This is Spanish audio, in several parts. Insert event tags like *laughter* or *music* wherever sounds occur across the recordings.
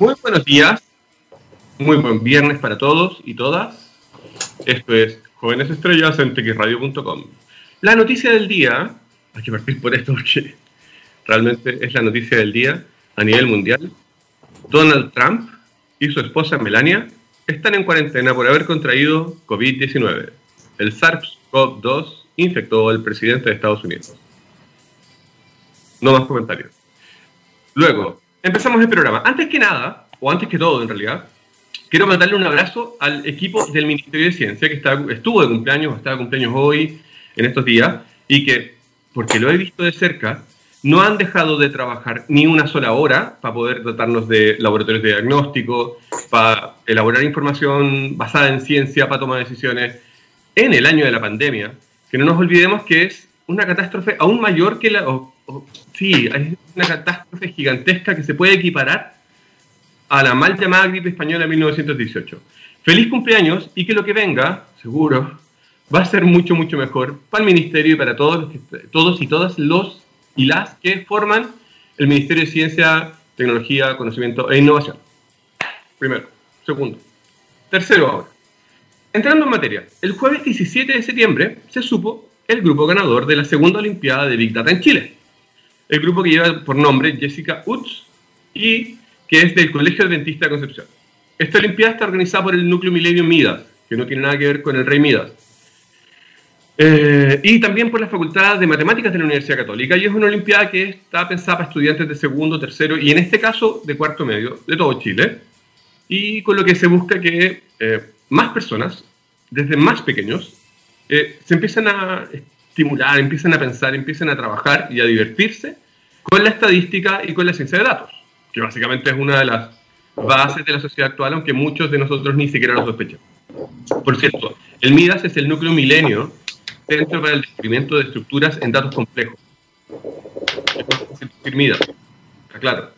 Muy buenos días, muy buen viernes para todos y todas. Esto es Jóvenes Estrellas en txradio.com. La noticia del día, hay que partir por esto porque realmente es la noticia del día a nivel mundial. Donald Trump y su esposa Melania están en cuarentena por haber contraído COVID-19. El SARS-CoV-2 infectó al presidente de Estados Unidos. No más comentarios. Luego, empezamos el programa. Antes que nada, o antes que todo en realidad, quiero mandarle un abrazo al equipo del Ministerio de Ciencia que está, estuvo de cumpleaños, está de cumpleaños hoy, en estos días, y que, porque lo he visto de cerca, no han dejado de trabajar ni una sola hora para poder tratarnos de laboratorios de diagnóstico, para elaborar información basada en ciencia, para tomar decisiones en el año de la pandemia, que no nos olvidemos que es una catástrofe aún mayor que la... sí, es una catástrofe gigantesca que se puede equiparar a la mal llamada gripe española de 1918. Feliz cumpleaños y que lo que venga, seguro, va a ser mucho, mucho mejor para el Ministerio y para todos, todos y todas los y las que forman el Ministerio de Ciencia, Tecnología, Conocimiento e Innovación. Primero. Segundo. Tercero ahora. Entrando en materia, el jueves 17 de septiembre se supo el grupo ganador de la segunda Olimpiada de Big Data en Chile. El grupo que lleva por nombre Jessica Utz y que es del Colegio Adventista de Concepción. Esta Olimpiada está organizada por el Núcleo Milenio Midas, que no tiene nada que ver con el Rey Midas. Eh, y también por la Facultad de Matemáticas de la Universidad Católica. Y es una Olimpiada que está pensada para estudiantes de segundo, tercero y en este caso de cuarto medio de todo Chile. Y con lo que se busca que eh, más personas, desde más pequeños, eh, se empiezan a estimular, empiezan a pensar, empiezan a trabajar y a divertirse con la estadística y con la ciencia de datos, que básicamente es una de las bases de la sociedad actual, aunque muchos de nosotros ni siquiera lo sospechan. Por cierto, el MIDAS es el núcleo milenio Centro para el Descubrimiento de Estructuras en Datos Complejos. MIDAS, claro.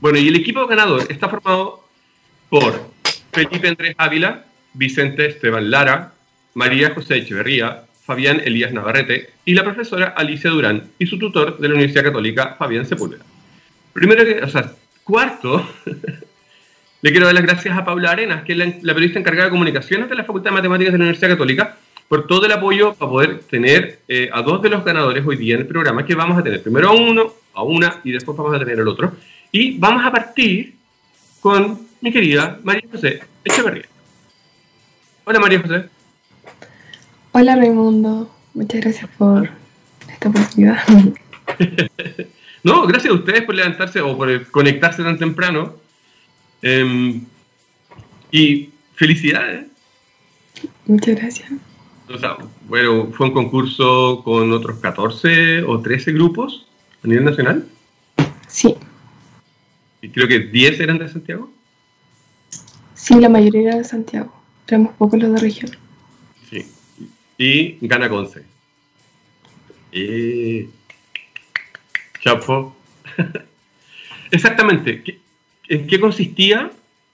Bueno, y el equipo ganador está formado por Felipe Andrés Ávila, Vicente Esteban Lara, María José Echeverría, Fabián Elías Navarrete y la profesora Alicia Durán y su tutor de la Universidad Católica, Fabián Sepúlveda. Primero que, o sea, cuarto, *laughs* le quiero dar las gracias a Paula Arenas, que es la, periodista encargada de comunicaciones de la Facultad de Matemáticas de la Universidad Católica, por todo el apoyo para poder tener eh, a dos de los ganadores hoy día en el programa, que vamos a tener primero a uno, a una y después vamos a tener al otro. Y vamos a partir con mi querida María José Echeverría. Hola María José. Hola Raimundo, muchas gracias por esta oportunidad. *laughs* no, gracias a ustedes por levantarse o por conectarse tan temprano. Em, y felicidades. Muchas gracias. O sea, bueno, fue un concurso con otros 14 o 13 grupos a nivel nacional. Sí. Y creo que 10 eran de Santiago. Sí, la mayoría era de Santiago. Éramos pocos los de región. Y gana Conce. Y... Chapo. *laughs* Exactamente. ¿En qué consistía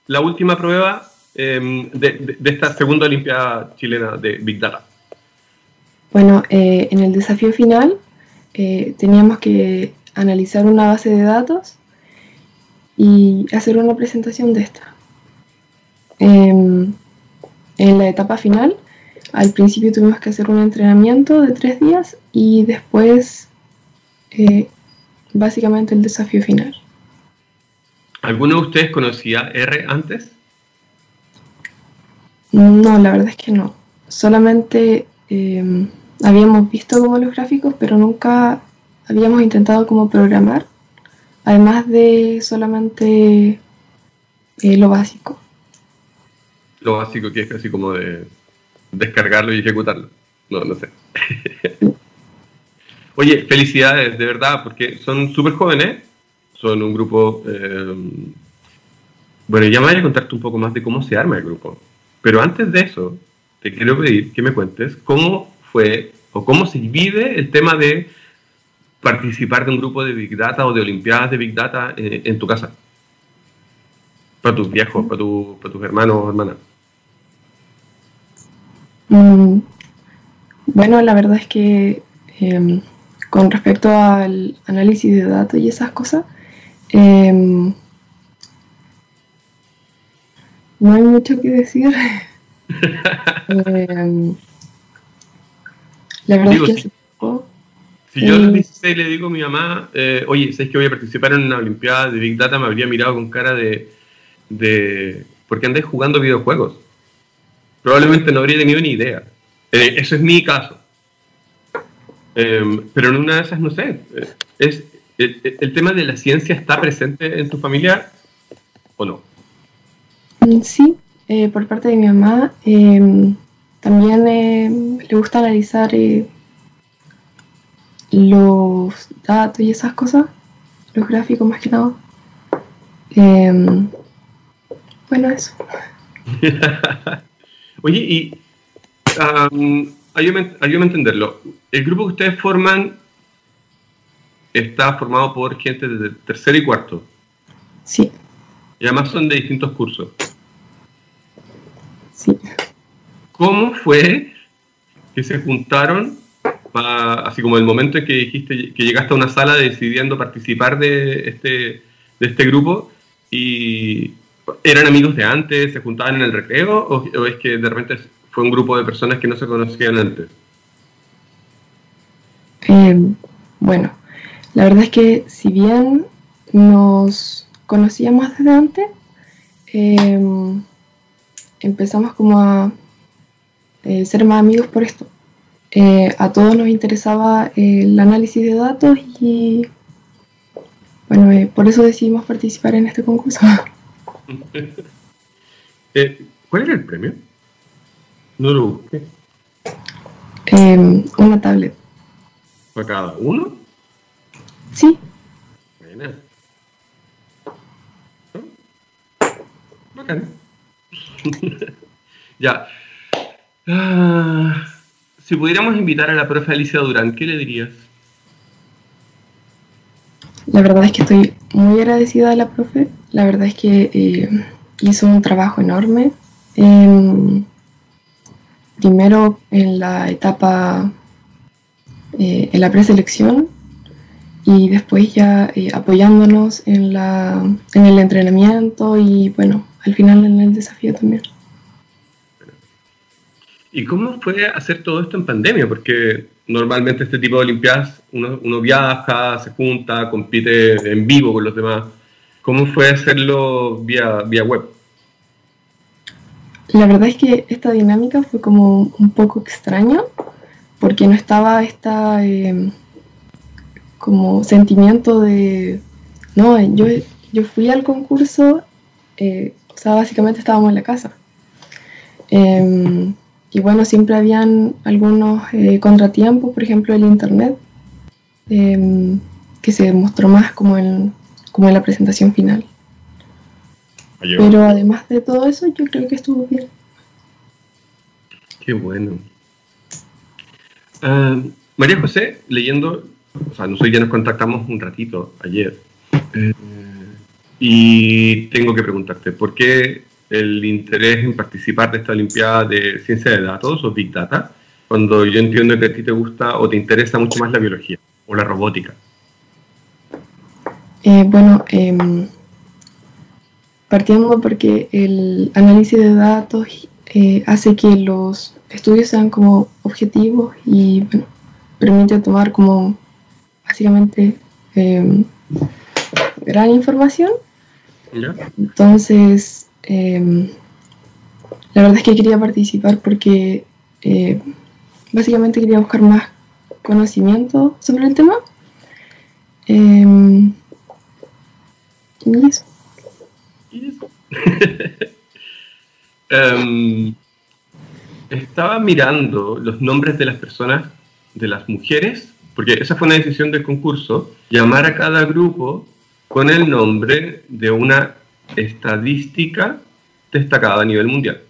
la última prueba em, de, esta segunda Olimpiada chilena de Big Data? Bueno, eh, en el desafío final eh, teníamos que analizar una base de datos y hacer una presentación de esta. Em, en la etapa final, al principio tuvimos que hacer un entrenamiento de tres días y después eh, básicamente el desafío final. ¿Alguno de ustedes conocía R antes? No, la verdad es que no. Solamente em, habíamos visto como los gráficos, pero nunca habíamos intentado como programar, además de solamente eh, lo básico. Lo básico que es casi como de descargarlo y ejecutarlo. No, no sé. *laughs* Oye, felicidades, de verdad, porque son súper jóvenes, son un grupo... Eh, bueno, ya me voy a contarte un poco más de cómo se arma el grupo. Pero antes de eso, te quiero pedir que me cuentes cómo fue o cómo se vive el tema de participar de un grupo de Big Data o de Olimpiadas de Big Data eh, en tu casa. Para tus viejos, para, para tus hermanos o hermanas. Mm, bueno, la verdad es que em, con respecto al análisis de datos y esas cosas, em, no hay mucho que decir. *laughs* Em, la verdad es que hace poco. Si yo a los 16 le digo a mi mamá, eh, oye, ¿sabes que voy a participar en una Olimpiada de Big Data? Me habría mirado con cara de. de ¿Por qué andáis jugando videojuegos? Probablemente no habría tenido ni idea. Eh, eso es mi caso. Em, pero en una de esas, no sé. Eh, es, el, tema de la ciencia está presente en tu familia o no? Mm, sí, eh, por parte de mi mamá. Em, también em, le gusta analizar eh, los datos y esas cosas, los gráficos más que nada. Bueno, eso. *laughs* Oye, y ayúdame, ayúdame a entenderlo. El grupo que ustedes forman está formado por gente de tercero y cuarto. Sí. Y además son de distintos cursos. Sí. ¿Cómo fue que se juntaron, así como el momento en que dijiste que llegaste a una sala decidiendo participar de este, de este grupo y eran amigos de antes, se juntaban en el recreo o, es que de repente fue un grupo de personas que no se conocían antes? Eh, bueno, la verdad es que si bien nos conocíamos desde antes, em, empezamos como a eh, ser más amigos por esto. Eh, a todos nos interesaba el análisis de datos y bueno, eh, por eso decidimos participar en este concurso. *laughs* *laughs* ¿Cuál era el premio? No lo busqué. Em, una tablet. ¿Para cada uno? Sí. Buena. Bacán. *laughs* ya. Ah, si pudiéramos invitar a la profe Alicia Durán, ¿qué le dirías? La verdad es que estoy muy agradecida a la profe. La verdad es que eh, hizo un trabajo enorme. primero en la etapa, eh, en la preselección, y después ya eh, apoyándonos en, la, en el entrenamiento y bueno, al final en el desafío también. ¿Y cómo fue hacer todo esto en pandemia? Porque normalmente este tipo de Olimpiadas uno, uno viaja, se junta, compite en vivo con los demás. ¿Cómo fue hacerlo vía, vía web? La verdad es que esta dinámica fue como un poco extraña porque no estaba esta... Eh, como sentimiento de, no, yo, yo fui al concurso, eh, o sea, básicamente estábamos en la casa. Em, y bueno, siempre habían algunos eh, contratiempos, por ejemplo, el internet, em, que se mostró más como en, como en la presentación final. Pero además de todo eso, yo creo que estuvo bien. Qué bueno. Ah, María José, leyendo o sea, nosotros ya nos contactamos un ratito ayer. Eh, y tengo que preguntarte, ¿por qué el interés en participar de esta Olimpiada de Ciencia de Datos o Big Data, cuando yo entiendo que a ti te gusta o te interesa mucho más la biología o la robótica? Eh, bueno, em, partiendo porque el análisis de datos eh, hace que los estudios sean como objetivos y bueno, permite tomar como básicamente em, gran información. Entonces, em, la verdad es que quería participar porque eh, básicamente quería buscar más conocimiento sobre el tema. Em, y eso. *laughs* estaba mirando los nombres de las personas, de las mujeres porque esa fue una decisión del concurso, llamar a cada grupo con el nombre de una estadística destacada a nivel mundial.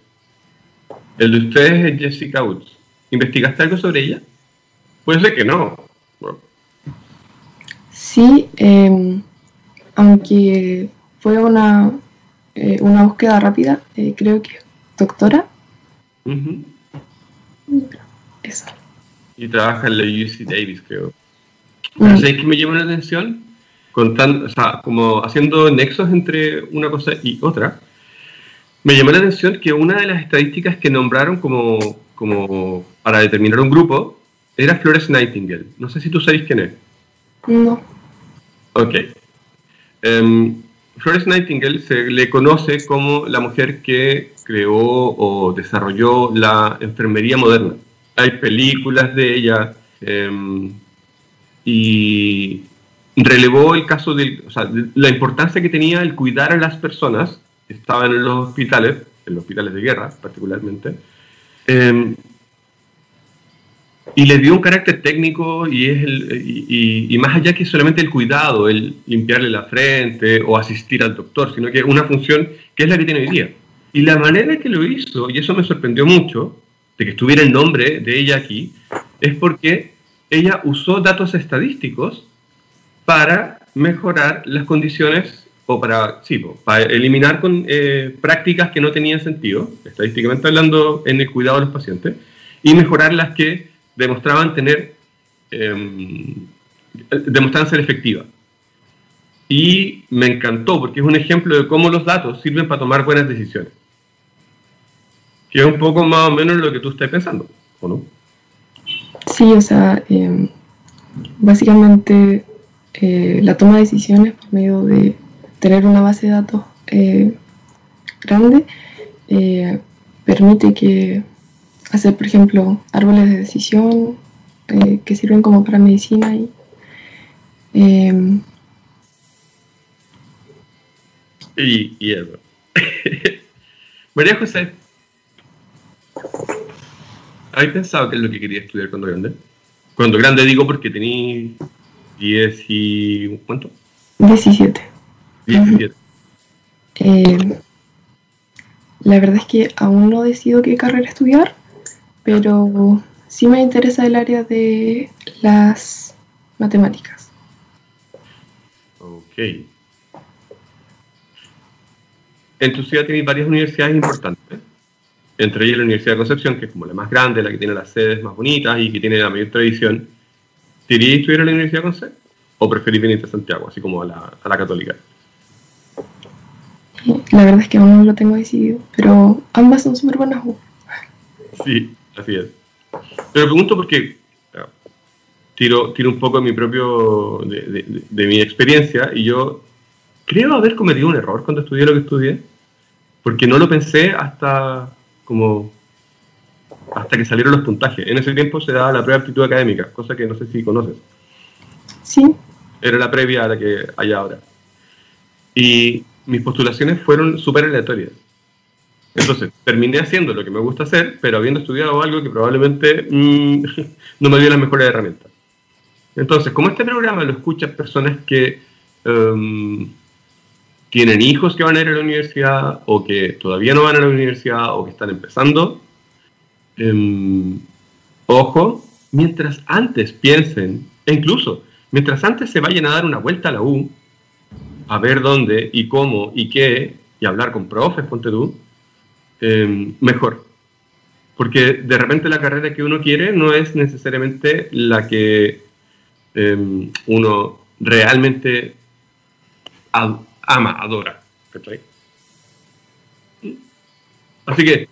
El de ustedes es Jessica Woods. ¿Investigaste algo sobre ella? Puede ser que no. Sí, em, aunque fue una, eh, una búsqueda rápida, eh, creo que doctora. Esa y trabaja en la UC Davis, creo. Mm. ¿Sabes qué me llama la atención? Contando, o sea, como haciendo nexos entre una cosa y otra. me llamó la atención que una de las estadísticas que nombraron como, como para determinar un grupo era Flores Nightingale. No sé si tú sabes quién es. No. Ok. Em, Flores Nightingale se le conoce como la mujer que creó o desarrolló la enfermería moderna. Hay películas de ella em, y relevó el caso de, o sea, la importancia que tenía el cuidar a las personas que estaban en los hospitales, en los hospitales de guerra particularmente, em, y le dio un carácter técnico y, es y, más allá que solamente el cuidado, el limpiarle la frente o asistir al doctor, sino que una función que es la que tiene hoy día. Y la manera que lo hizo, y eso me sorprendió mucho, de que estuviera el nombre de ella aquí, es porque ella usó datos estadísticos para mejorar las condiciones o para, sí, para eliminar con, eh, prácticas que no tenían sentido, estadísticamente hablando, en el cuidado de los pacientes, y mejorar las que demostraban tener, eh, demostraban ser efectivas. Y me encantó porque es un ejemplo de cómo los datos sirven para tomar buenas decisiones. Que es un poco más o menos lo que tú estás pensando, ¿o no? Sí, o sea, em, básicamente eh, la toma de decisiones por medio de tener una base de datos eh, grande eh, permite que hacer, por ejemplo, árboles de decisión que sirven como para medicina y em, y, eso. *laughs* María José, ¿Has pensado qué es lo que quería estudiar cuando grande? Cuando grande digo porque tenía 10 y... ¿cuánto? 17. 17. Eh, la verdad es que aún no decido qué carrera estudiar, pero sí me interesa el área de las matemáticas. Ok. En tu ciudad tienes varias universidades importantes entre ellas la Universidad de Concepción, que es como la más grande, la que tiene las sedes más bonitas y que tiene la mayor tradición. ¿Te irías a estudiar a la Universidad de Concepción? ¿O preferís venirte a Santiago, así como a la, a la católica? La verdad es que aún no lo tengo decidido, pero ambas son súper buenas. Sí, así es. Te lo pregunto porque tiro, tiro un poco de mi propio, de, de mi experiencia y yo creo haber cometido un error cuando estudié lo que estudié, porque no lo pensé hasta como hasta que salieron los puntajes. En ese tiempo se daba la prueba de aptitud académica, cosa que no sé si conoces. Sí. Era la previa a la que hay ahora. Y mis postulaciones fueron súper aleatorias. Entonces, *laughs* terminé haciendo lo que me gusta hacer, pero habiendo estudiado algo que probablemente mm, *laughs* no me dio las mejores herramientas. Entonces, como este programa lo escuchan personas que em, tienen hijos que van a ir a la universidad o que todavía no van a la universidad o que están empezando, ojo, mientras antes piensen, e incluso mientras antes se vayan a dar una vuelta a la U, a ver dónde y cómo y qué, y hablar con profes, ponte tú, em, mejor. Porque de repente la carrera que uno quiere no es necesariamente la que em, uno realmente ama, adora. Así que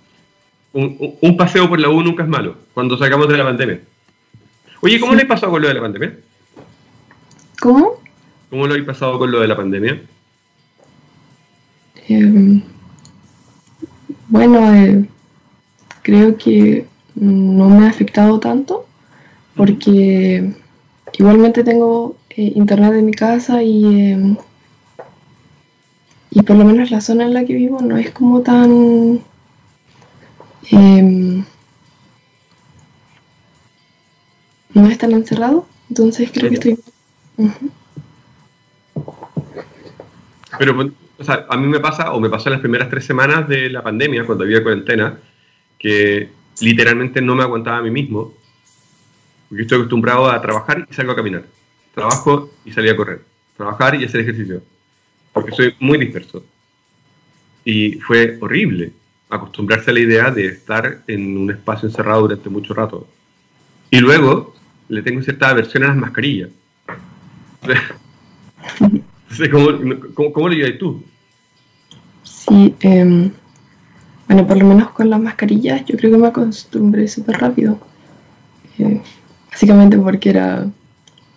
un, paseo por la U nunca es malo cuando sacamos de la pandemia. Oye, ¿cómo le ha pasado con lo de la pandemia? ¿Cómo? ¿Cómo lo ha pasado con lo de la pandemia? Em, bueno, eh, creo que no me ha afectado tanto porque igualmente tengo eh, internet en mi casa y em, y por lo menos la zona en la que vivo no es como tan... Em, no es tan encerrado, entonces creo que estoy... Pero, o sea, a mí me pasa, o me pasó en las primeras tres semanas de la pandemia, cuando había cuarentena, que literalmente no me aguantaba a mí mismo, porque estoy acostumbrado a trabajar y salgo a caminar. Trabajo y salí a correr. Trabajar y hacer ejercicio porque soy muy disperso. Y fue horrible acostumbrarse a la idea de estar en un espacio encerrado durante mucho rato. Y luego le tengo cierta aversión a las mascarillas. *laughs* ¿cómo, lo llevas tú? Sí, em, bueno, por lo menos con las mascarillas, yo creo que me acostumbré súper rápido. Eh, básicamente porque era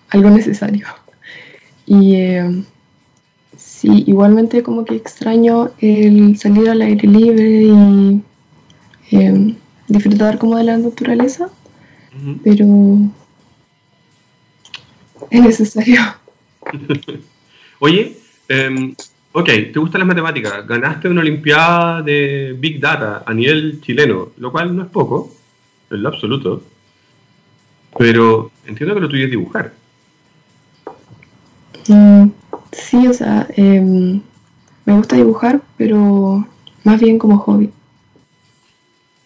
algo necesario. Y eh, sí, igualmente como que extraño el salir al aire libre y eh, disfrutar como de la naturaleza, pero es necesario. *laughs* Oye, eh, ok, ¿te gustan las matemáticas? Ganaste una Olimpiada de Big Data a nivel chileno, lo cual no es poco, en lo absoluto, pero entiendo que lo tuyo es dibujar. Mm, sí, o sea, em, me gusta dibujar, pero más bien como hobby.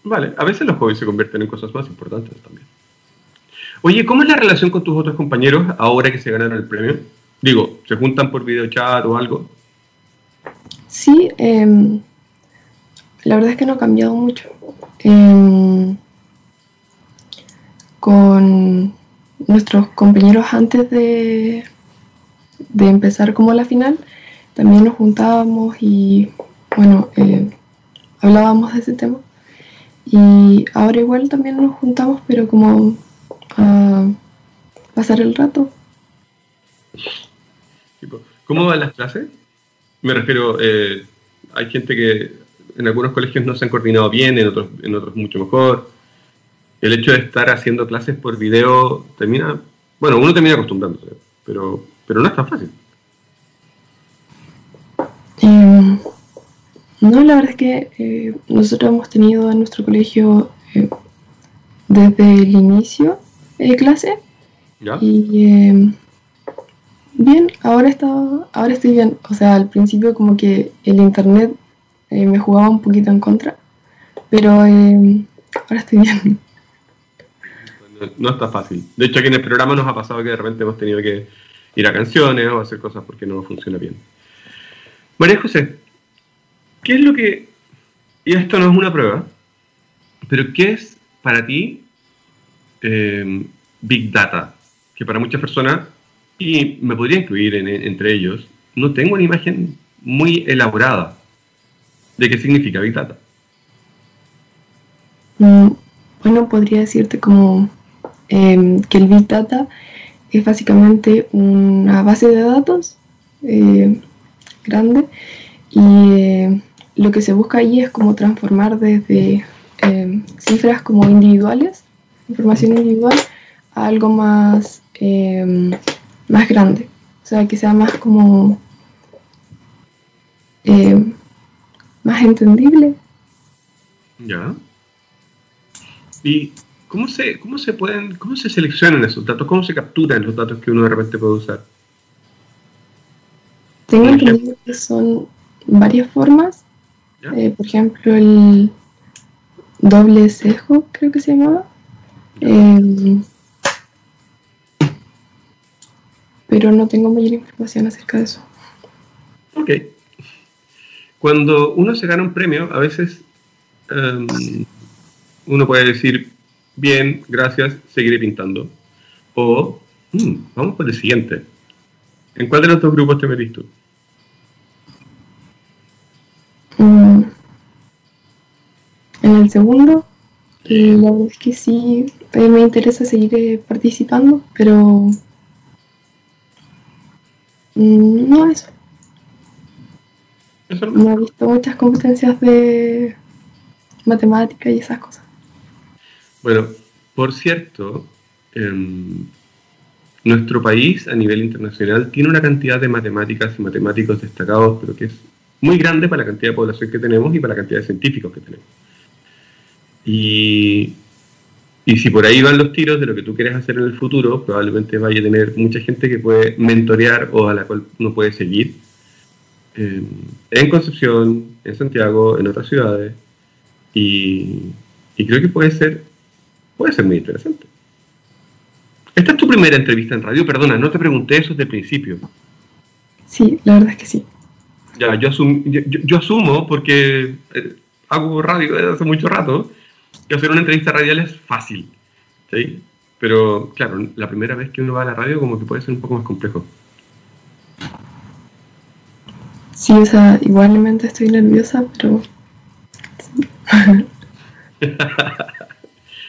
Vale, a veces los hobbies se convierten en cosas más importantes también. Oye, ¿cómo es la relación con tus otros compañeros ahora que se ganaron el premio? Digo, ¿se juntan por videochat o algo? Sí, em, la verdad es que no ha cambiado mucho. Em, con nuestros compañeros antes de, de empezar como la final, también nos juntábamos y bueno, eh, hablábamos de ese tema. Y ahora igual también nos juntamos, pero como a pasar el rato. ¿Cómo van las clases? Me refiero, eh, hay gente que en algunos colegios no se han coordinado bien, en otros, en otros mucho mejor. El hecho de estar haciendo clases por video termina, bueno, uno termina acostumbrándose, pero, pero no es tan fácil. Eh, no, la verdad es que eh, nosotros hemos tenido en nuestro colegio eh, desde el inicio de clase. ¿Ya? Y bien, ahora, está, ahora estoy bien. O sea, al principio como que el internet me jugaba un poquito en contra, pero ahora estoy bien. No, no está fácil. De hecho, aquí en el programa nos ha pasado que de repente hemos tenido que ir a canciones o hacer cosas porque no funciona bien. María José, ¿qué es lo que, y esto no es una prueba, pero qué es para ti eh, Big Data? Que para muchas personas, y me podría incluir en- entre ellos, no tengo una imagen muy elaborada de qué significa Big Data. Mm, Bueno, podría decirte como em, que el Big Data es básicamente una base de datos eh, grande y eh, lo que se busca ahí es como transformar desde em, cifras como individuales, información individual, a algo más, más grande. O sea, que sea más como más entendible. ¿Ya? ¿Y cómo se, cómo se pueden, cómo se seleccionan esos datos? ¿Cómo se capturan los datos que uno de repente puede usar? Tengo entendido que son varias formas. Eh, por ejemplo, el doble sesgo, creo que se llamaba. Em, pero no tengo mayor información acerca de eso. Ok. Cuando uno se gana un premio, a veces em, uno puede decir, bien, gracias, seguiré pintando. O, "Mm, vamos por el siguiente. ¿En cuál de los dos grupos te metís tú? Mm, en el segundo, y la verdad es que sí, eh, me interesa seguir eh, participando, pero mm, no eso. No he visto muchas competencias de matemática y esas cosas. Bueno, por cierto, em, nuestro país a nivel internacional tiene una cantidad de matemáticas y matemáticos destacados, pero que es muy grande para la cantidad de población que tenemos y para la cantidad de científicos que tenemos. Y, y si por ahí van los tiros de lo que tú quieres hacer en el futuro, probablemente vaya a tener mucha gente que puede mentorear o a la cual uno puede seguir em, en Concepción, en Santiago, en otras ciudades. Y, y creo que puede ser puede ser muy interesante. Esta es tu primera entrevista en radio, perdona, no te pregunté eso desde el principio. Sí, la verdad es que sí. Ya, yo, asum- yo, asumo, porque eh, hago radio desde hace mucho rato, que hacer una entrevista radial es fácil. ¿sí? Pero claro, la primera vez que uno va a la radio como que puede ser un poco más complejo. Sí, o sea, igualmente estoy nerviosa, pero *laughs*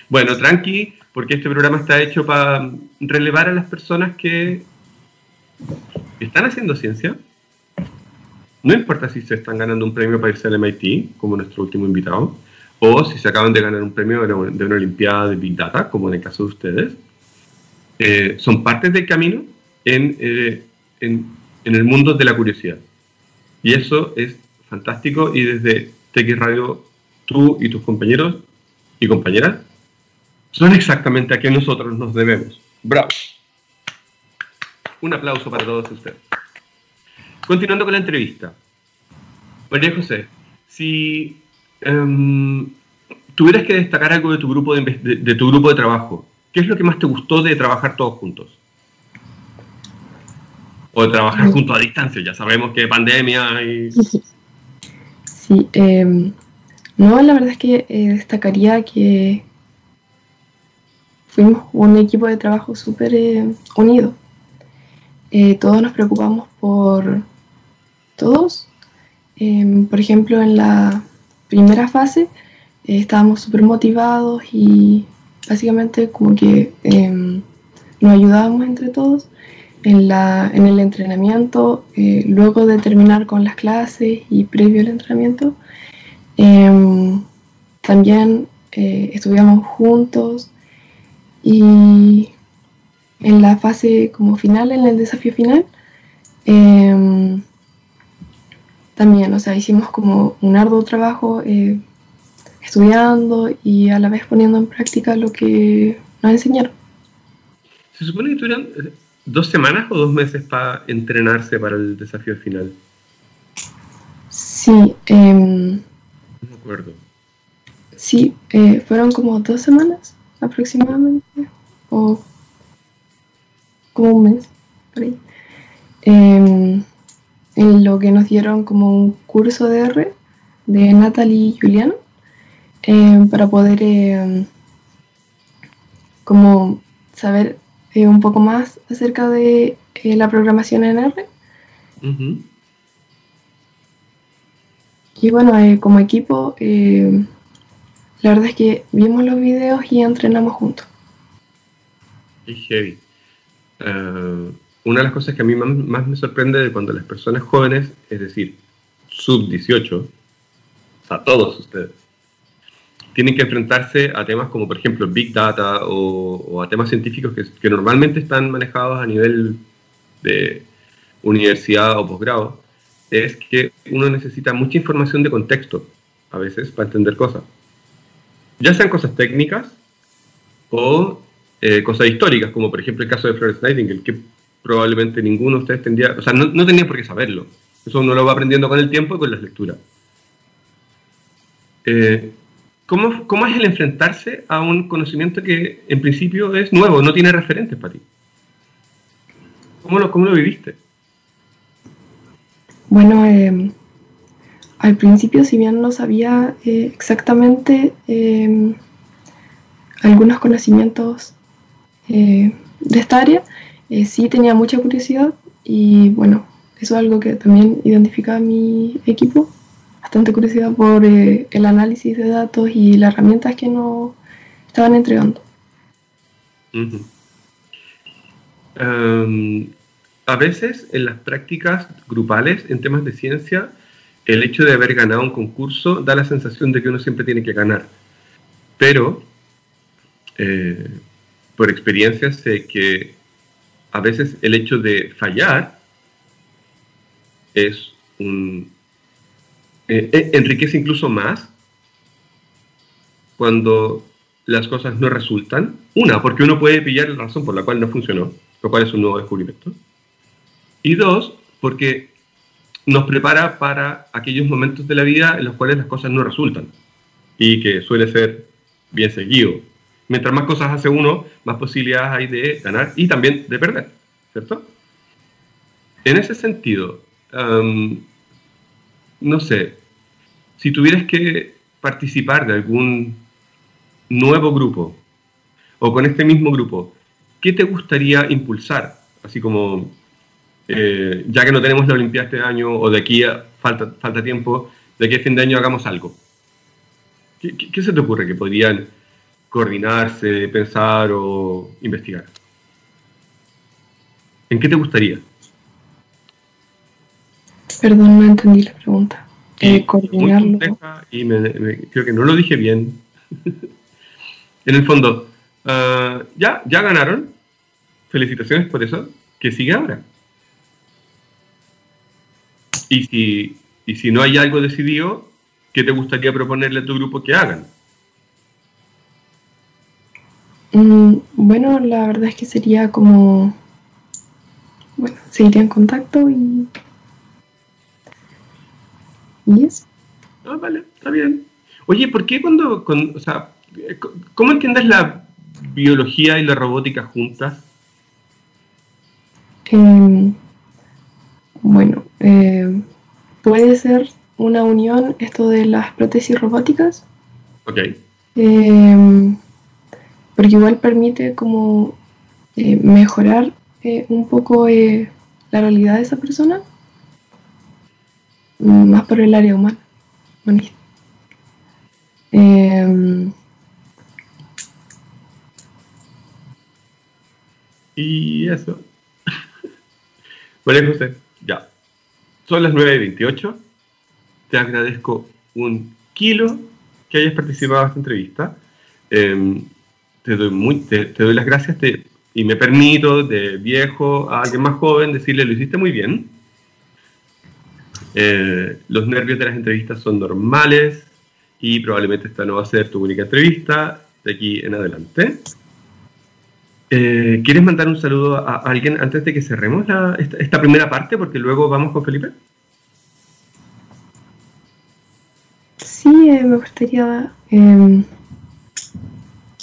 bueno, tranqui, porque este programa está hecho para relevar a las personas que están haciendo ciencia. No importa si se están ganando un premio para irse al MIT, como nuestro último invitado, o si se acaban de ganar un premio de una, Olimpiada de Big Data, como en el caso de ustedes. Eh, son partes del camino eh, en, en, el mundo de la curiosidad. Y eso es fantástico y desde TX Radio, tú y tus compañeros y compañeras son exactamente a quien nosotros nos debemos. Bravo. Un aplauso para todos ustedes. Continuando con la entrevista. María José, si em, tuvieras que destacar algo de tu, grupo de, tu grupo de trabajo, ¿qué es lo que más te gustó de trabajar todos juntos? O de trabajar juntos a distancia, ya sabemos que pandemia y... *laughs* Sí, em, no, la verdad es que eh, destacaría que fuimos un equipo de trabajo súper eh, unido. Eh, todos nos preocupamos por todos. Em, por ejemplo, en la primera fase estábamos súper motivados y básicamente como que em, nos ayudábamos entre todos. En, la, en el entrenamiento, luego de terminar con las clases y previo al entrenamiento, em, también estudiamos juntos, y en la fase como final, en el desafío final, em, también, o sea, hicimos como un arduo trabajo eh, estudiando y a la vez poniendo en práctica lo que nos enseñaron. ¿Se supone que tuvieron eh, dos semanas o dos meses para entrenarse para el desafío final? Sí. Em, no me acuerdo. Sí, eh, fueron como dos semanas aproximadamente, o como un mes, por ahí, em, en lo que nos dieron como un curso de R de Natalie y Julián em, para poder em, como saber eh, un poco más acerca de eh, la programación en R. Y bueno, eh, como equipo la verdad es que vimos los videos y entrenamos juntos. Y heavy. Eh, una de las cosas que a mí más, me sorprende de cuando las personas jóvenes, es decir, sub 18, o sea, todos ustedes, tienen que enfrentarse a temas como, por ejemplo, Big Data o, a temas científicos que, que, normalmente están manejados a nivel de universidad o posgrado, es que uno necesita mucha información de contexto a veces para entender cosas ya sean cosas técnicas o eh, cosas históricas, como por ejemplo el caso de Florence Nightingale, que probablemente ninguno de ustedes tendría, o sea, no, no tenía por qué saberlo. Eso uno lo va aprendiendo con el tiempo y con las lecturas. Eh, ¿cómo, ¿Cómo es el enfrentarse a un conocimiento que en principio es nuevo, no tiene referentes para ti? ¿Cómo lo, cómo lo viviste? Bueno, eh, al principio, si bien no sabía eh, exactamente em, algunos conocimientos eh, de esta área, eh, sí tenía mucha curiosidad y bueno, eso es algo que también identifica a mi equipo, bastante curiosidad por el análisis de datos y las herramientas que nos estaban entregando. Em, a veces en las prácticas grupales en temas de ciencia, el hecho de haber ganado un concurso da la sensación de que uno siempre tiene que ganar. Pero, eh, por experiencia, sé que a veces el hecho de fallar es un... Eh, eh, enriquece incluso más cuando las cosas no resultan. Una, porque uno puede pillar la razón por la cual no funcionó, lo cual es un nuevo descubrimiento. Y dos, porque nos prepara para aquellos momentos de la vida en los cuales las cosas no resultan y que suele ser bien seguido. Mientras más cosas hace uno, más posibilidades hay de ganar y también de perder, ¿cierto? En ese sentido, no sé, si tuvieras que participar de algún nuevo grupo o con este mismo grupo, ¿qué te gustaría impulsar? Así como eh, ya que no tenemos la Olimpiada este año o de aquí a falta, falta tiempo, de que a fin de año hagamos algo. ¿Qué, se te ocurre que podrían coordinarse, pensar o investigar? ¿En qué te gustaría? Perdón, no entendí la pregunta. Eh, coordinarlo. y creo que no lo dije bien. *laughs* en el fondo, ah, ya, ya ganaron. Felicitaciones por eso. Que sigue ahora. Y si, y si no hay algo decidido, ¿qué te gustaría proponerle a tu grupo que hagan? Mm, bueno, la verdad es que sería como, bueno, seguiría en contacto y... ¿Y eso? Ah, vale, está bien. Oye, ¿por qué cuando, o sea, cómo entiendes la biología y la robótica juntas? Em, bueno, eh, puede ser una unión esto de las prótesis robóticas. Ok. Em, porque igual permite como eh, mejorar eh, un poco eh, la realidad de esa persona, más por el área humana. Y eso. *laughs* Bueno, José, ya. Son las 9.28 te agradezco un kilo que hayas participado en esta entrevista. Em, te, doy muy, te, doy las gracias y me permito de viejo a alguien más joven decirle lo hiciste muy bien. Eh, los nervios de las entrevistas son normales y probablemente esta no va a ser tu única entrevista de aquí en adelante. Eh, ¿Quieres mandar un saludo a, alguien antes de que cerremos esta primera parte? Porque luego vamos con Felipe. Sí, eh, me gustaría em,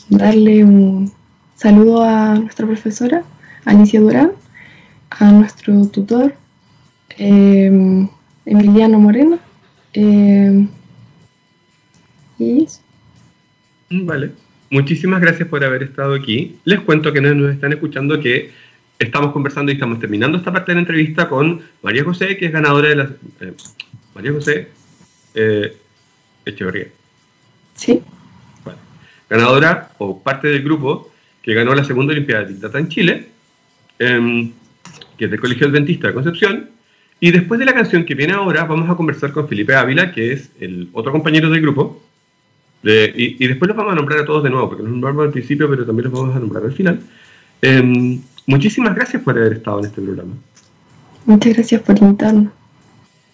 darle un saludo a nuestra profesora, Alicia Durán, a nuestro tutor, em, Emiliano Moreno. Em, y mm, Vale. Muchísimas gracias por haber estado aquí. Les cuento que nos están escuchando que estamos conversando y estamos terminando esta parte de la entrevista con María José, que es ganadora de la... Eh, María José eh, Echeverría. Sí. Bueno, ganadora o parte del grupo que ganó la segunda Olimpiada de Data en Chile, em, que es del Colegio Adventista de Concepción. Y después de la canción que viene ahora, vamos a conversar con Felipe Ávila, que es el otro compañero del grupo. Y, después los vamos a nombrar a todos de nuevo, porque los nombramos al principio, pero también los vamos a nombrar al final. Em, muchísimas gracias por haber estado en este programa. Muchas gracias por invitarnos.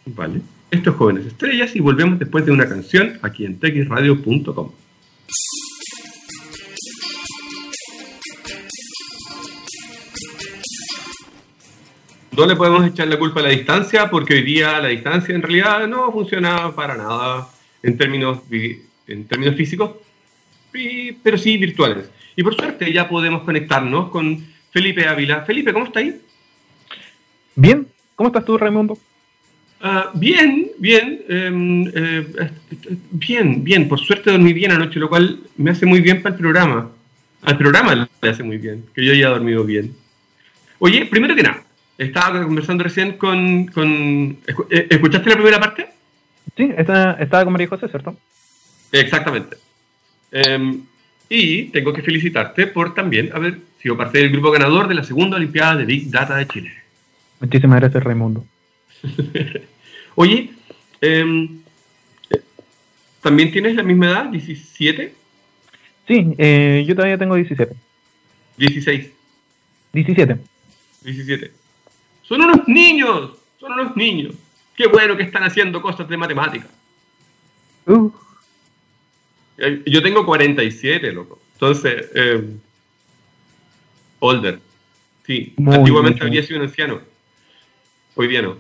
Vale estos jóvenes estrellas y volvemos después de una canción aquí en texradio.com. No le podemos echar la culpa a la distancia porque hoy día la distancia en realidad no funciona para nada en términos, en términos físicos, pero sí virtuales. Y por suerte ya podemos conectarnos con Felipe Ávila. Felipe, ¿cómo está ahí? Bien, ¿cómo estás tú, Raimundo? Ah, bien, bien, em, eh, bien, bien. Por suerte dormí bien anoche, lo cual me hace muy bien para el programa. Al programa le hace muy bien, que yo haya dormido bien. Oye, primero que nada, estaba conversando recién con... con eh, ¿Escuchaste la primera parte? Sí, estaba con María José, ¿cierto? Exactamente. Em, y tengo que felicitarte por también haber sido parte del grupo ganador de la segunda Olimpiada de Big Data de Chile. Muchísimas gracias, Raimundo. *laughs* Oye, em, ¿también tienes la misma edad, 17? Sí, eh, yo todavía tengo 17. 16. 17. 17. Son unos niños, son unos niños. Qué bueno que están haciendo cosas de matemática. Uh. Eh, yo tengo 47, loco. Entonces, eh, older. Sí, antiguamente habría sido un anciano. Hoy día no.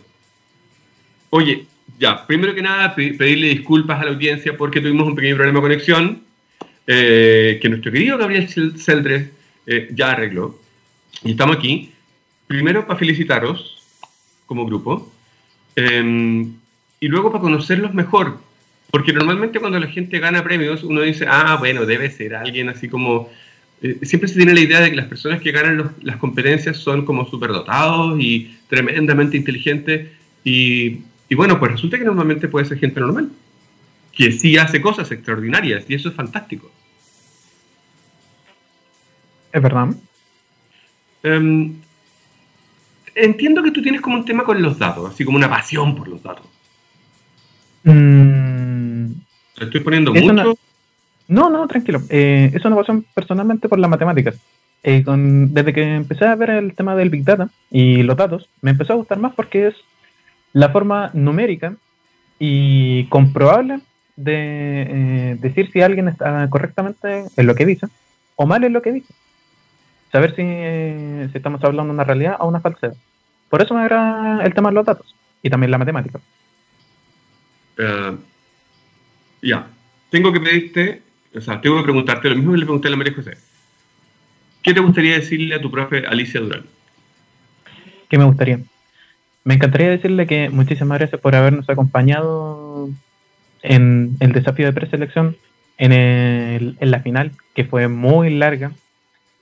Oye, ya, primero que nada, pedirle disculpas a la audiencia porque tuvimos un pequeño problema de conexión eh, que nuestro querido Gabriel Celdres eh, ya arregló. Y estamos aquí, primero para felicitaros como grupo em, y luego para conocerlos mejor. Porque normalmente cuando la gente gana premios, uno dice, ah, bueno, debe ser alguien así como... Eh, siempre se tiene la idea de que las personas que ganan las competencias son como superdotados y tremendamente inteligentes. Y y bueno, pues resulta que normalmente puede ser gente normal. que sí hace cosas extraordinarias y eso es fantástico. Es verdad. Em, entiendo que tú tienes como un tema con los datos, así como una pasión por los datos. Mm, Te estoy poniendo Eso mucho. no, no, tranquilo. Eh, es una pasión personalmente por las matemáticas. Eh, con- desde que empecé a ver el tema del Big Data y los datos, me empezó a gustar más porque es la forma numérica y comprobable de eh, decir si alguien está correctamente en lo que dice o mal en lo que dice. Saber si, eh, si estamos hablando de una realidad o una falsedad. Por eso me agrada el tema de los datos y también la matemática. Eh, ya, tengo que pedirte, o sea, tengo que preguntarte lo mismo que le pregunté a la María José. ¿Qué te gustaría decirle a tu profe Alicia Durán? ¿Qué me gustaría? Me encantaría decirle que muchísimas gracias por habernos acompañado en el desafío de preselección, en, el- en la final, que fue muy larga.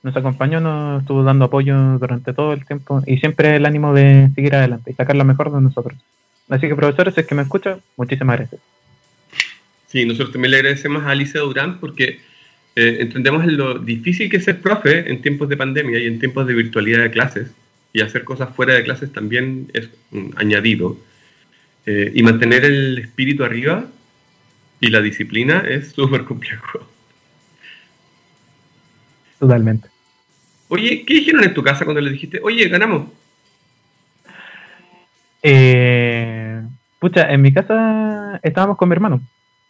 Nos acompañó, nos estuvo dando apoyo durante todo el tiempo y siempre el ánimo de seguir adelante y sacar lo mejor de nosotros. Así que, profesores, es que me escuchan, muchísimas gracias. Sí, nosotros también le agradecemos a Alicia Durán porque eh, entendemos lo difícil que es ser profe en tiempos de pandemia y en tiempos de virtualidad de clases. Y hacer cosas fuera de clases también es un añadido. Eh, y mantener el espíritu arriba y la disciplina es súper complejo. Totalmente. Oye, ¿qué dijeron en tu casa cuando les dijiste, oye, ganamos? Eh, pucha, en mi casa estábamos con mi hermano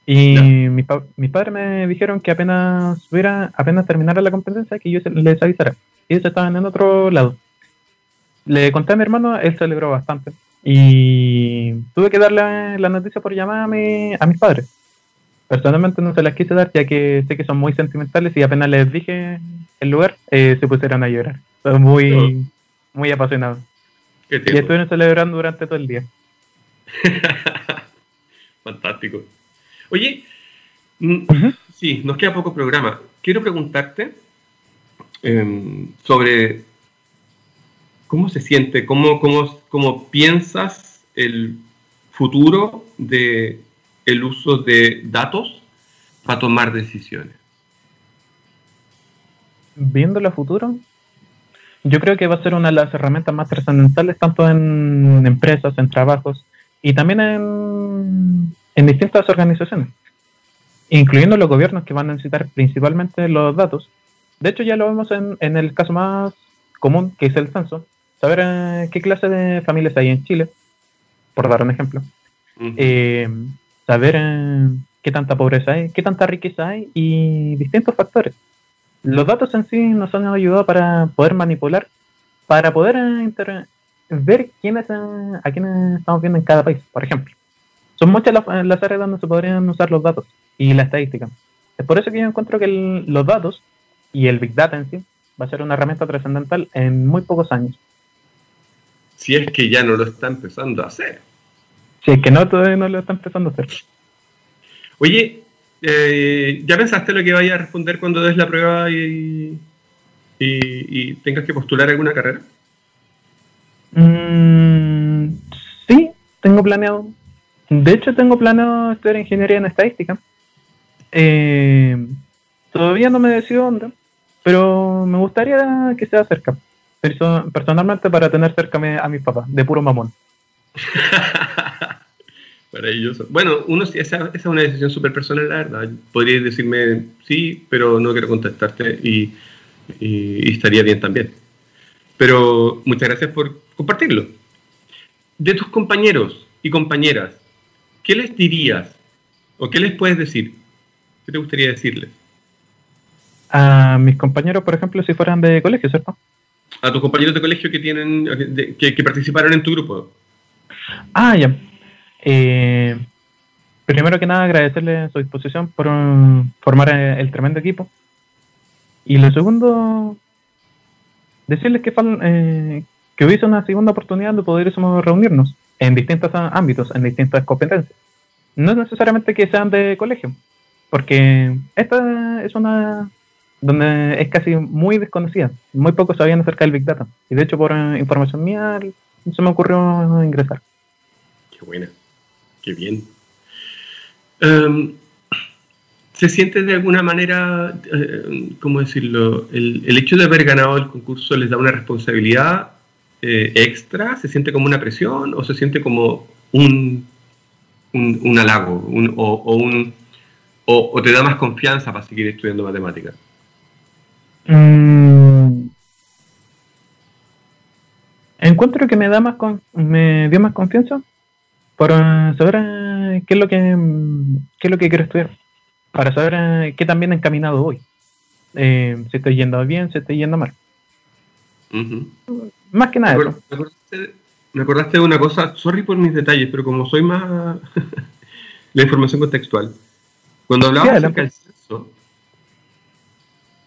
y Ya. mi pa- mis padres me dijeron que apenas hubiera, apenas terminara la competencia que yo se- les avisara. Y ellos estaban en otro lado. Le conté a mi hermano, él celebró bastante y tuve que darle la noticia por llamada a, mi- a mis padres. Personalmente no se las quise dar ya que sé que son muy sentimentales y apenas les dije el lugar eh, se pusieron a llorar. Son muy, muy apasionados. ¿Qué Y estuvieron celebrando durante todo el día. *laughs* Fantástico. Oye, mm, sí, nos queda poco programa. Quiero preguntarte em, sobre cómo se siente, cómo, cómo, cómo piensas el futuro de el uso de datos para tomar decisiones. Viéndolo a futuro, yo creo que va a ser una de las herramientas más trascendentales tanto en empresas, en trabajos y también en, en distintas organizaciones, incluyendo los gobiernos que van a necesitar principalmente los datos. De hecho, ya lo vemos en, en el caso más común, que es el censo, saber eh, qué clase de familias hay en Chile, por dar un ejemplo. Eh, saber eh, qué tanta pobreza hay, qué tanta riqueza hay y distintos factores. Los datos en sí nos han ayudado para poder manipular, para poder ver quiénes, a quiénes estamos viendo en cada país, por ejemplo. Son muchas las, las áreas donde se podrían usar los datos y la estadística. Es por eso que yo encuentro que el- los datos y el Big Data en sí va a ser una herramienta trascendental en muy pocos años. si es que ya no lo está empezando a hacer. Si es que no, todavía no lo está empezando a hacer. Oye, eh, ¿ya pensaste lo que vaya a responder cuando des la prueba y, y- y tengas que postular alguna carrera? Mm, sí, tengo planeado. De hecho, tengo planeado estudiar ingeniería en estadística. Eh, todavía no me decido dónde, pero me gustaría que sea cerca. Perso- personalmente, para tener cerca a mi- a mis papás, de puro mamón. *laughs* Maravilloso. Bueno, esa, es una decisión súper personal, la verdad. Podrías decirme sí, pero no quiero contestarte y, y- y estaría bien también. Pero muchas gracias por compartirlo. De tus compañeros y compañeras, ¿qué les dirías o qué les puedes decir? ¿Qué te gustaría decirles? A mis compañeros, por ejemplo, si fueran de colegio, ¿cierto? A tus compañeros de colegio que tienen que, que participaron en tu grupo. Ah, ya. Eh, primero que nada, agradecerle su disposición por uh, formar eh, el tremendo equipo. Y lo segundo, decirles que, eh, que hubiese una segunda oportunidad de pudiésemos reunirnos en distintos ámbitos, en distintas competencias. No es necesariamente que sean de colegio, porque esta es una donde es casi muy desconocida. Muy pocos sabían acerca del Big Data. Y de hecho, por eh, información mía, se me ocurrió ingresar. Qué buena. Qué bien. Em, ¿Se siente de alguna manera, eh, cómo decirlo, el, el, hecho de haber ganado el concurso les da una responsabilidad eh, extra? ¿Se siente como una presión o se siente como un, un, un halago o, o, te da más confianza para seguir estudiando matemáticas? Mm. Encuentro que me da más con, me dio más confianza para saber eh, qué es lo que qué es lo que quiero estudiar para saber eh, qué tan bien encaminado voy. Eh, si estoy yendo bien, si estoy yendo mal. Uh -huh. Más que nada. Me acordaste, me, acordaste, me acordaste, de una cosa, sorry por mis detalles, pero como soy más *laughs* la información contextual. Cuando hablaba sí, acerca del censo,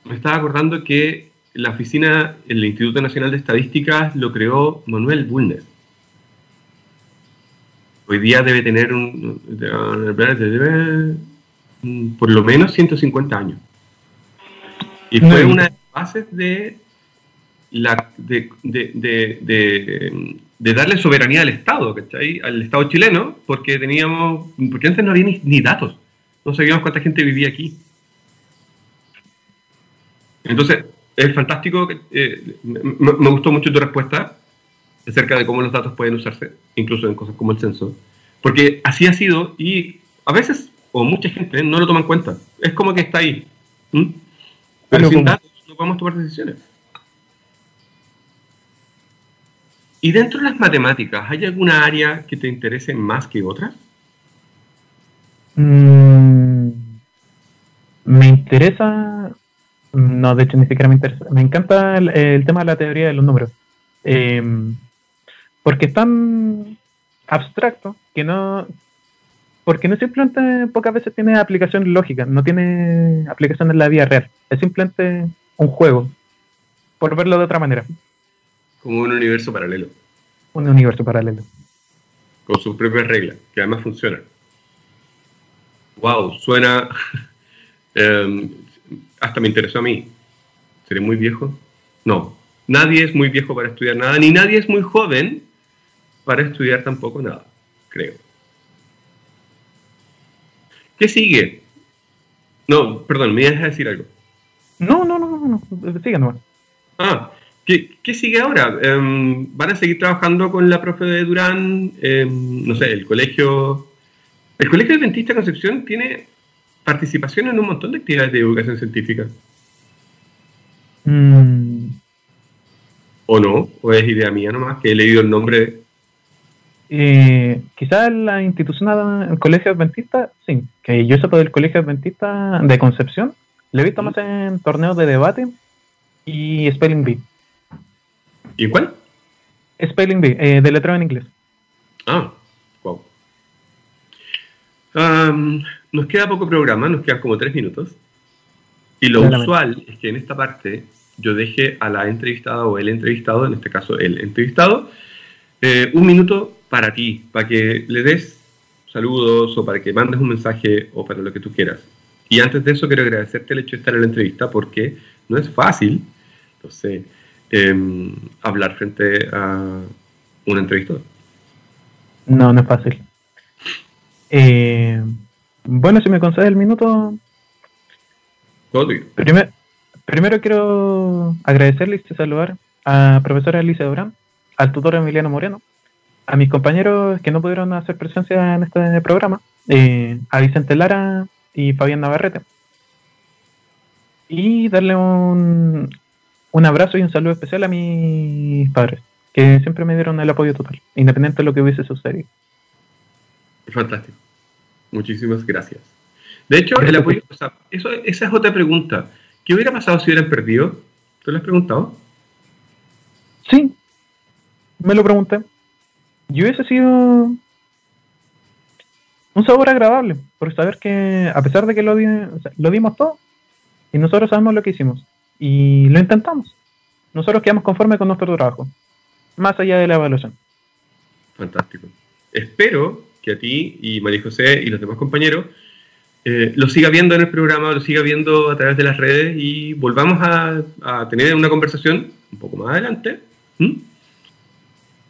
me estaba acordando que la oficina, el Instituto Nacional de Estadísticas, lo creó Manuel Bulnes. Hoy día debe tener un. Por lo menos 150 años. Y fue una de las bases de, la, de, de, de, de, darle soberanía al Estado, ¿cachai? Al Estado chileno, porque teníamos, porque antes no había ni, ni datos, no sabíamos cuánta gente vivía aquí. Entonces, es fantástico, eh, me, me, gustó mucho tu respuesta acerca de cómo los datos pueden usarse, incluso en cosas como el censo, porque así ha sido y a veces o mucha gente no lo toma en cuenta. Es como que está ahí. ¿Mm? Pero sin datos no podemos tomar decisiones. ¿Y dentro de las matemáticas hay alguna área que te interese más que otras? Mm, me interesa, no, de hecho ni siquiera me interesa, me encanta el, tema de la teoría de los números, eh, porque es tan abstracto que no, porque no simplemente pocas veces tiene aplicaciones lógicas, no tiene aplicaciones en la vida real, es simplemente un juego, por verlo de otra manera. Como un universo paralelo. Un universo paralelo. Con sus propias reglas, que además funcionan. Wow, suena... um, *laughs* hasta me interesó a mí. ¿Seré muy viejo? No, nadie es muy viejo para estudiar nada, ni nadie es muy joven para estudiar tampoco nada, creo. ¿Qué sigue? No, perdón, me ibas a decir algo. No, no, no, no, no. sigue nomás. Ah, ¿qué, ¿qué, sigue ahora? Um, ¿Van a seguir trabajando con la profe de Durán? Um, no sé, el colegio... El Colegio Adventista Concepción tiene participación en un montón de actividades de educación científica. Mm. ¿O no? ¿O es idea mía nomás que he leído el nombre eh, quizás la institución, el colegio adventista, sí, que yo sepa del colegio adventista de Concepción, le he visto más en torneos de debate y Spelling Bee. ¿Y cuál? Spelling Bee, eh, de letrero en inglés. Ah, wow. Um, nos queda poco programa, nos quedan como tres minutos. Y lo Claramente. usual es que en esta parte yo deje a la entrevistada o el entrevistado, en este caso el entrevistado, eh, un minuto para ti, para que le des saludos o para que mandes un mensaje o para lo que tú quieras. Y antes de eso quiero agradecerte el hecho de estar en la entrevista porque no es fácil, no sé, eh, hablar frente a un entrevistador. No, no es fácil. Eh, bueno, si me concedes el minuto... Primer, primero quiero agradecerle y saludar a profesora Alicia Durán, al tutor Emiliano Moreno, a mis compañeros que no pudieron hacer presencia en este programa, eh, a Vicente Lara y Fabián Navarrete. Y darle un, un abrazo y un saludo especial a mis padres, que siempre me dieron el apoyo total, independiente de lo que hubiese sucedido. Fantástico. Muchísimas gracias. De hecho, el apoyo, o sea, eso, esa es otra pregunta. ¿Qué hubiera pasado si hubieran perdido? ¿Tú lo has preguntado? Sí, me lo pregunté y hubiese sido un sabor agradable, por saber que a pesar de que lo, o sea, lo dimos todo, y nosotros sabemos lo que hicimos, y lo intentamos, nosotros quedamos conformes con nuestro trabajo, más allá de la evaluación. Fantástico. Espero que a ti y María José y los demás compañeros eh, lo siga viendo en el programa, lo siga viendo a través de las redes y volvamos a, tener una conversación un poco más adelante.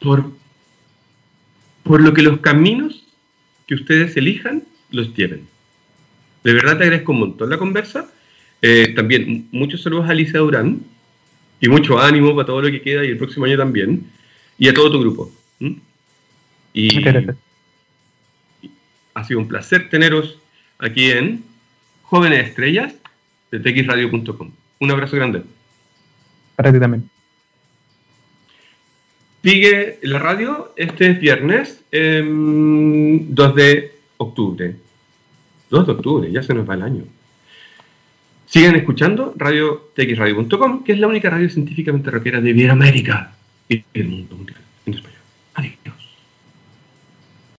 Por, por lo que los caminos que ustedes elijan los lleven. De verdad te agradezco un la conversa. Eh, también muchos saludos a Alicia Durán y mucho ánimo para todo lo que queda y el próximo año también. Y a todo tu grupo. Y ha sido un placer teneros aquí en Jóvenes Estrellas de txradio.com. Un abrazo grande. Para ti también. Sigue la radio este viernes, em, 2 de octubre. 2 de octubre, ya se nos va el año. Sigan escuchando radio txradio.com, que es la única radio científicamente rockera de Iberoamérica y el mundo mundial en español.